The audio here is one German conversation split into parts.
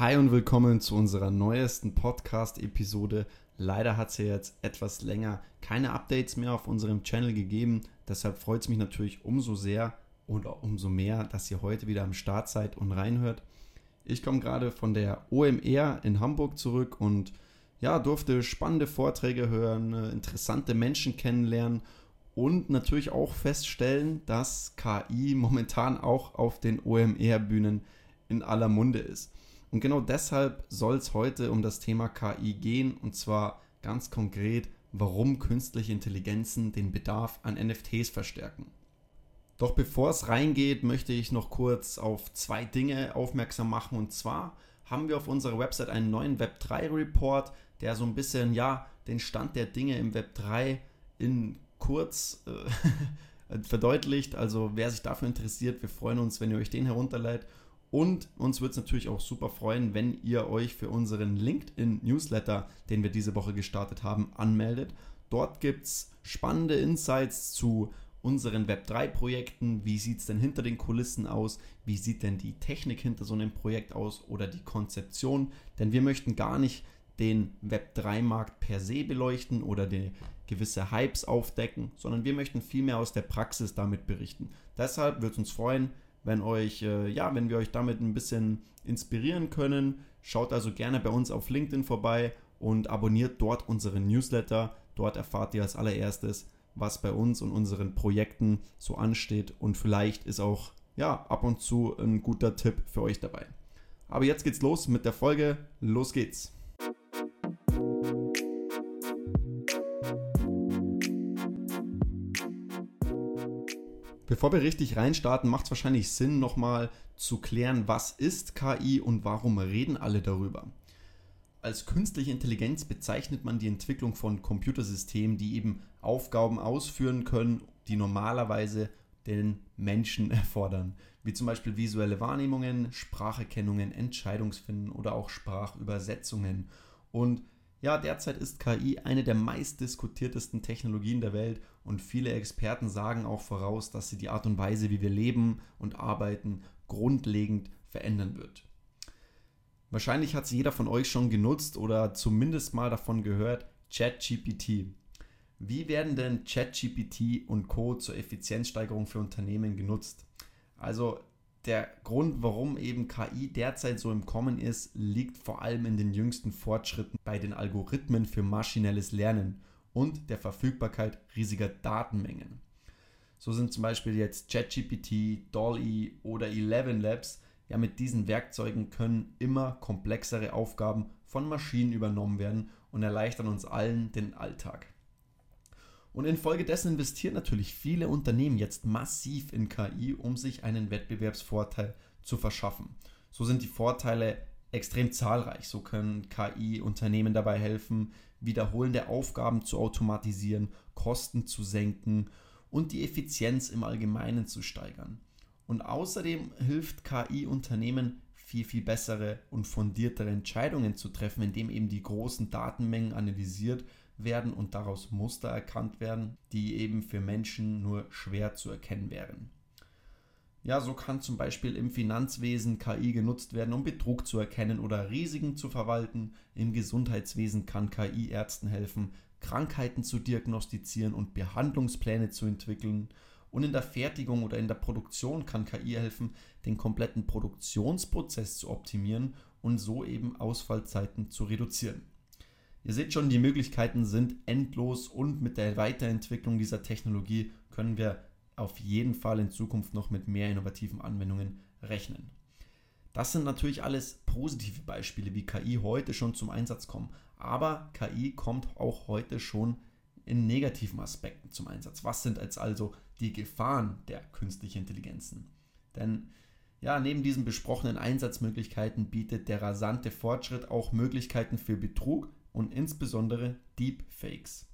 Hi und willkommen zu unserer neuesten Podcast-Episode. Leider hat es ja jetzt etwas länger keine Updates mehr auf unserem Channel gegeben. Deshalb freut es mich natürlich umso sehr und umso mehr, dass ihr heute wieder am Start seid und reinhört. Ich komme gerade von der OMR in Hamburg zurück und ja, durfte spannende Vorträge hören, äh, interessante Menschen kennenlernen und natürlich auch feststellen, dass KI momentan auch auf den OMR-Bühnen in aller Munde ist. Und genau deshalb soll es heute um das Thema KI gehen und zwar ganz konkret, warum künstliche Intelligenzen den Bedarf an NFTs verstärken. Doch bevor es reingeht, möchte ich noch kurz auf zwei Dinge aufmerksam machen und zwar haben wir auf unserer Website einen neuen Web3 Report, der so ein bisschen ja den Stand der Dinge im Web3 in kurz äh, verdeutlicht. Also wer sich dafür interessiert, wir freuen uns, wenn ihr euch den herunterleitet und uns würde es natürlich auch super freuen, wenn ihr euch für unseren LinkedIn-Newsletter, den wir diese Woche gestartet haben, anmeldet. Dort gibt es spannende Insights zu unseren Web3-Projekten. Wie sieht es denn hinter den Kulissen aus? Wie sieht denn die Technik hinter so einem Projekt aus oder die Konzeption? Denn wir möchten gar nicht den Web3-Markt per se beleuchten oder die gewisse Hypes aufdecken, sondern wir möchten vielmehr aus der Praxis damit berichten. Deshalb würde es uns freuen, wenn euch, äh, ja, wenn wir euch damit ein bisschen inspirieren können. Schaut also gerne bei uns auf LinkedIn vorbei und abonniert dort unseren Newsletter. Dort erfahrt ihr als allererstes, was bei uns und unseren Projekten so ansteht und vielleicht ist auch ja ab und zu ein guter Tipp für euch dabei. Aber jetzt geht's los mit der Folge. Los geht's. Bevor wir richtig reinstarten, macht es wahrscheinlich Sinn, nochmal zu klären, was ist KI und warum reden alle darüber. Als künstliche Intelligenz bezeichnet man die Entwicklung von Computersystemen, die eben Aufgaben ausführen können, die normalerweise den Menschen erfordern, wie zum Beispiel visuelle Wahrnehmungen, Spracherkennungen, Entscheidungsfinden oder auch Sprachübersetzungen. Und ja, derzeit ist KI eine der meistdiskutiertesten Technologien der Welt und viele Experten sagen auch voraus, dass sie die Art und Weise, wie wir leben und arbeiten, grundlegend verändern wird. Wahrscheinlich hat es jeder von euch schon genutzt oder zumindest mal davon gehört, ChatGPT. Wie werden denn ChatGPT und Co zur Effizienzsteigerung für Unternehmen genutzt? Also der Grund, warum eben KI derzeit so im Kommen ist, liegt vor allem in den jüngsten Fortschritten bei den Algorithmen für maschinelles Lernen und der Verfügbarkeit riesiger Datenmengen. So sind zum Beispiel jetzt ChatGPT, DALL-E oder Eleven Labs. Ja, mit diesen Werkzeugen können immer komplexere Aufgaben von Maschinen übernommen werden und erleichtern uns allen den Alltag. Und infolgedessen investieren natürlich viele Unternehmen jetzt massiv in KI, um sich einen Wettbewerbsvorteil zu verschaffen. So sind die Vorteile extrem zahlreich. So können KI-Unternehmen dabei helfen, wiederholende Aufgaben zu automatisieren, Kosten zu senken und die Effizienz im Allgemeinen zu steigern. Und außerdem hilft KI-Unternehmen viel, viel bessere und fundiertere Entscheidungen zu treffen, indem eben die großen Datenmengen analysiert werden und daraus Muster erkannt werden, die eben für Menschen nur schwer zu erkennen wären. Ja, so kann zum Beispiel im Finanzwesen KI genutzt werden, um Betrug zu erkennen oder Risiken zu verwalten. Im Gesundheitswesen kann KI Ärzten helfen, Krankheiten zu diagnostizieren und Behandlungspläne zu entwickeln. Und in der Fertigung oder in der Produktion kann KI helfen, den kompletten Produktionsprozess zu optimieren und so eben Ausfallzeiten zu reduzieren. Ihr seht schon, die Möglichkeiten sind endlos und mit der Weiterentwicklung dieser Technologie können wir auf jeden Fall in Zukunft noch mit mehr innovativen Anwendungen rechnen. Das sind natürlich alles positive Beispiele, wie KI heute schon zum Einsatz kommen. Aber KI kommt auch heute schon in negativen Aspekten zum Einsatz. Was sind jetzt also die Gefahren der künstlichen Intelligenzen? Denn ja, neben diesen besprochenen Einsatzmöglichkeiten bietet der rasante Fortschritt auch Möglichkeiten für Betrug, und insbesondere Deepfakes.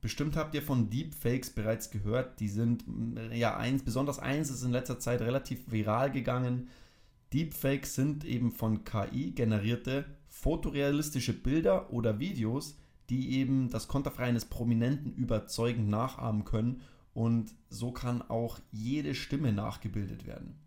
Bestimmt habt ihr von Deepfakes bereits gehört. Die sind, ja, eins, besonders eins ist in letzter Zeit relativ viral gegangen. Deepfakes sind eben von KI generierte fotorealistische Bilder oder Videos, die eben das Konterfei eines Prominenten überzeugend nachahmen können und so kann auch jede Stimme nachgebildet werden.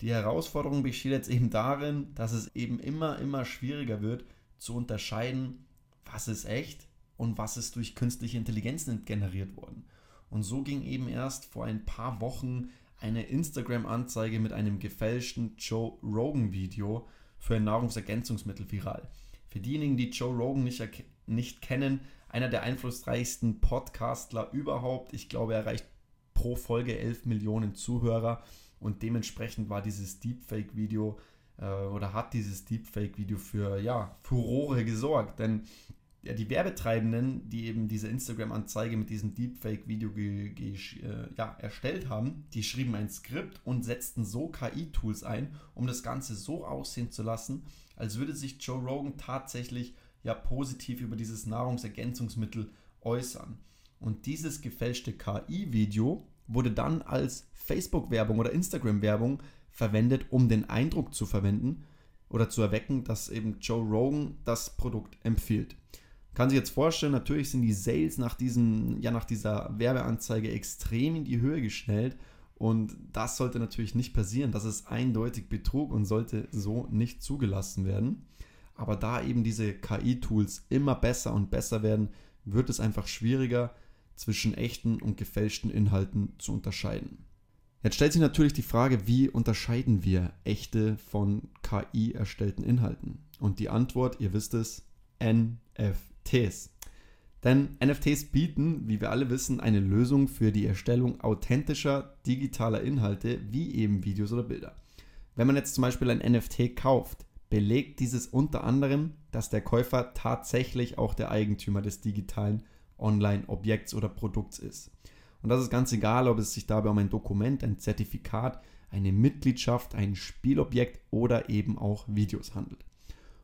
Die Herausforderung besteht jetzt eben darin, dass es eben immer, immer schwieriger wird zu unterscheiden, was ist echt und was ist durch künstliche Intelligenz generiert worden. Und so ging eben erst vor ein paar Wochen eine Instagram-Anzeige mit einem gefälschten Joe Rogan-Video für ein Nahrungsergänzungsmittel viral. Für diejenigen, die Joe Rogan nicht, nicht kennen, einer der einflussreichsten Podcastler überhaupt. Ich glaube, er erreicht pro Folge 11 Millionen Zuhörer und dementsprechend war dieses Deepfake-Video äh, oder hat dieses Deepfake-Video für ja, Furore gesorgt. Denn ja, die Werbetreibenden, die eben diese Instagram-Anzeige mit diesem Deepfake-Video äh, ja, erstellt haben, die schrieben ein Skript und setzten so KI-Tools ein, um das Ganze so aussehen zu lassen, als würde sich Joe Rogan tatsächlich ja positiv über dieses Nahrungsergänzungsmittel äußern. Und dieses gefälschte KI-Video wurde dann als Facebook-Werbung oder Instagram-Werbung verwendet, um den Eindruck zu verwenden oder zu erwecken, dass eben Joe Rogan das Produkt empfiehlt. Kann sich jetzt vorstellen, natürlich sind die Sales nach, diesem, ja, nach dieser Werbeanzeige extrem in die Höhe geschnellt und das sollte natürlich nicht passieren. Das ist eindeutig Betrug und sollte so nicht zugelassen werden. Aber da eben diese KI-Tools immer besser und besser werden, wird es einfach schwieriger, zwischen echten und gefälschten Inhalten zu unterscheiden. Jetzt stellt sich natürlich die Frage, wie unterscheiden wir echte von KI erstellten Inhalten? Und die Antwort, ihr wisst es, NFTs. Denn NFTs bieten, wie wir alle wissen, eine Lösung für die Erstellung authentischer digitaler Inhalte, wie eben Videos oder Bilder. Wenn man jetzt zum Beispiel ein NFT kauft, belegt dieses unter anderem, dass der Käufer tatsächlich auch der Eigentümer des digitalen Online-Objekts oder Produkts ist. Und das ist ganz egal, ob es sich dabei um ein Dokument, ein Zertifikat, eine Mitgliedschaft, ein Spielobjekt oder eben auch Videos handelt.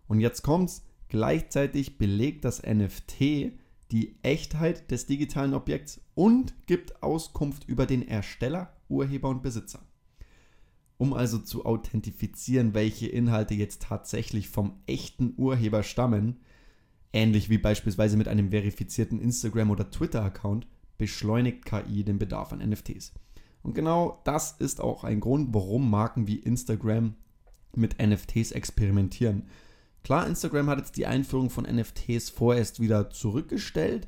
Und jetzt kommt's, gleichzeitig belegt das NFT die Echtheit des digitalen Objekts und gibt Auskunft über den Ersteller, Urheber und Besitzer. Um also zu authentifizieren, welche Inhalte jetzt tatsächlich vom echten Urheber stammen, ähnlich wie beispielsweise mit einem verifizierten Instagram- oder Twitter-Account, beschleunigt KI den Bedarf an NFTs. Und genau das ist auch ein Grund, warum Marken wie Instagram mit NFTs experimentieren. Klar, Instagram hat jetzt die Einführung von NFTs vorerst wieder zurückgestellt.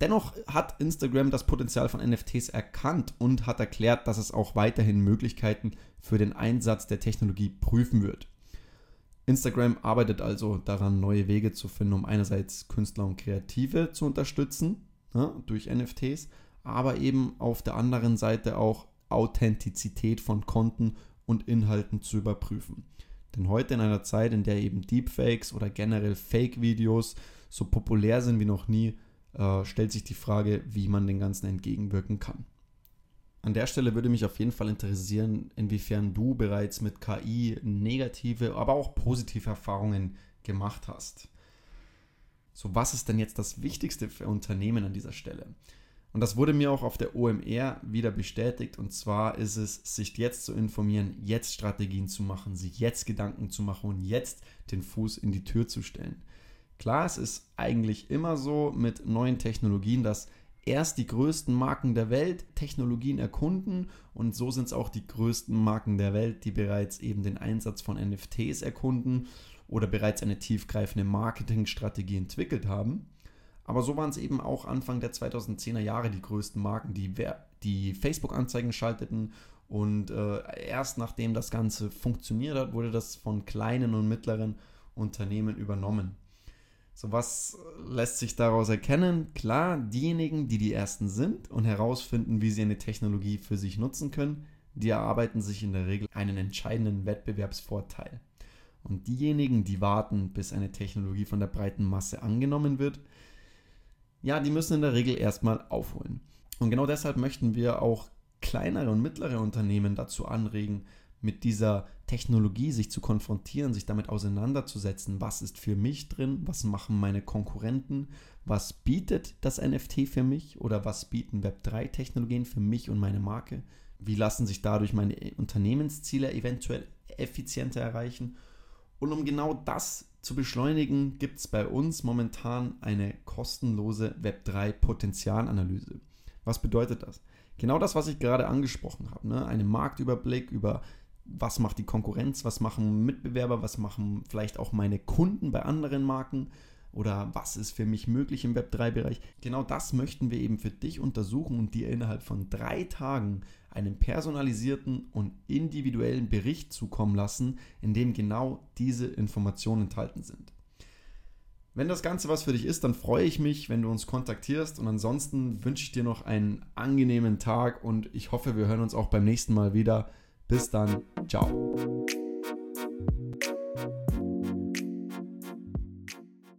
Dennoch hat Instagram das Potenzial von NFTs erkannt und hat erklärt, dass es auch weiterhin Möglichkeiten für den Einsatz der Technologie prüfen wird. Instagram arbeitet also daran, neue Wege zu finden, um einerseits Künstler und Kreative zu unterstützen ja, ne, durch NFTs, aber eben auf der anderen Seite auch Authentizität von Konten und Inhalten zu überprüfen. Denn heute in einer Zeit, in der eben Deepfakes oder generell Fake-Videos so populär sind wie noch nie, äh, stellt sich die Frage, wie man den Ganzen entgegenwirken kann. An der Stelle würde mich auf jeden Fall interessieren, inwiefern du bereits mit KI negative, aber auch positive Erfahrungen gemacht hast. So, was ist denn jetzt das Wichtigste für Unternehmen an dieser Stelle? Und das wurde mir auch auf der OMR wieder bestätigt. Und zwar ist es, sich jetzt zu informieren, jetzt Strategien zu machen, sich jetzt Gedanken zu machen und jetzt den Fuß in die Tür zu stellen. Klar, es ist eigentlich immer so mit neuen Technologien, dass erst die größten Marken der Welt Technologien erkunden und so sind es auch die größten Marken der Welt, die bereits eben den Einsatz von NFTs erkunden oder bereits eine tiefgreifende Marketingstrategie entwickelt haben. Aber so waren es eben auch Anfang der 2010er Jahre die größten Marken, die, die Facebook-Anzeigen schalteten. Und äh, erst nachdem das Ganze funktioniert hat, wurde das von kleinen und mittleren Unternehmen übernommen. So was lässt sich daraus erkennen? Klar, diejenigen, die die Ersten sind und herausfinden, wie sie eine Technologie für sich nutzen können, die erarbeiten sich in der Regel einen entscheidenden Wettbewerbsvorteil. Und diejenigen, die warten, bis eine Technologie von der breiten Masse angenommen wird, ja, die müssen in der Regel erstmal aufholen. Und genau deshalb möchten wir auch kleinere und mittlere Unternehmen dazu anregen, mit dieser Technologie sich zu konfrontieren, sich damit auseinanderzusetzen, was ist für mich drin, was machen meine Konkurrenten, was bietet das NFT für mich oder was bieten Web3-Technologien für mich und meine Marke, wie lassen sich dadurch meine Unternehmensziele eventuell effizienter erreichen und um genau das zu beschleunigen, gibt es bei uns momentan eine kostenlose Web3-Potenzialanalyse. Was bedeutet das? Genau das, was ich gerade angesprochen habe. Ne? Einen Marktüberblick über was macht die Konkurrenz, was machen Mitbewerber, was machen vielleicht auch meine Kunden bei anderen Marken oder was ist für mich möglich im Web3-Bereich. Genau das möchten wir eben für dich untersuchen und dir innerhalb von drei Tagen einen personalisierten und individuellen Bericht zukommen lassen, in dem genau diese Informationen enthalten sind. Wenn das Ganze was für dich ist, dann freue ich mich, wenn du uns kontaktierst und ansonsten wünsche ich dir noch einen angenehmen Tag und ich hoffe, wir hören uns auch beim nächsten Mal wieder. Bis dann, ciao.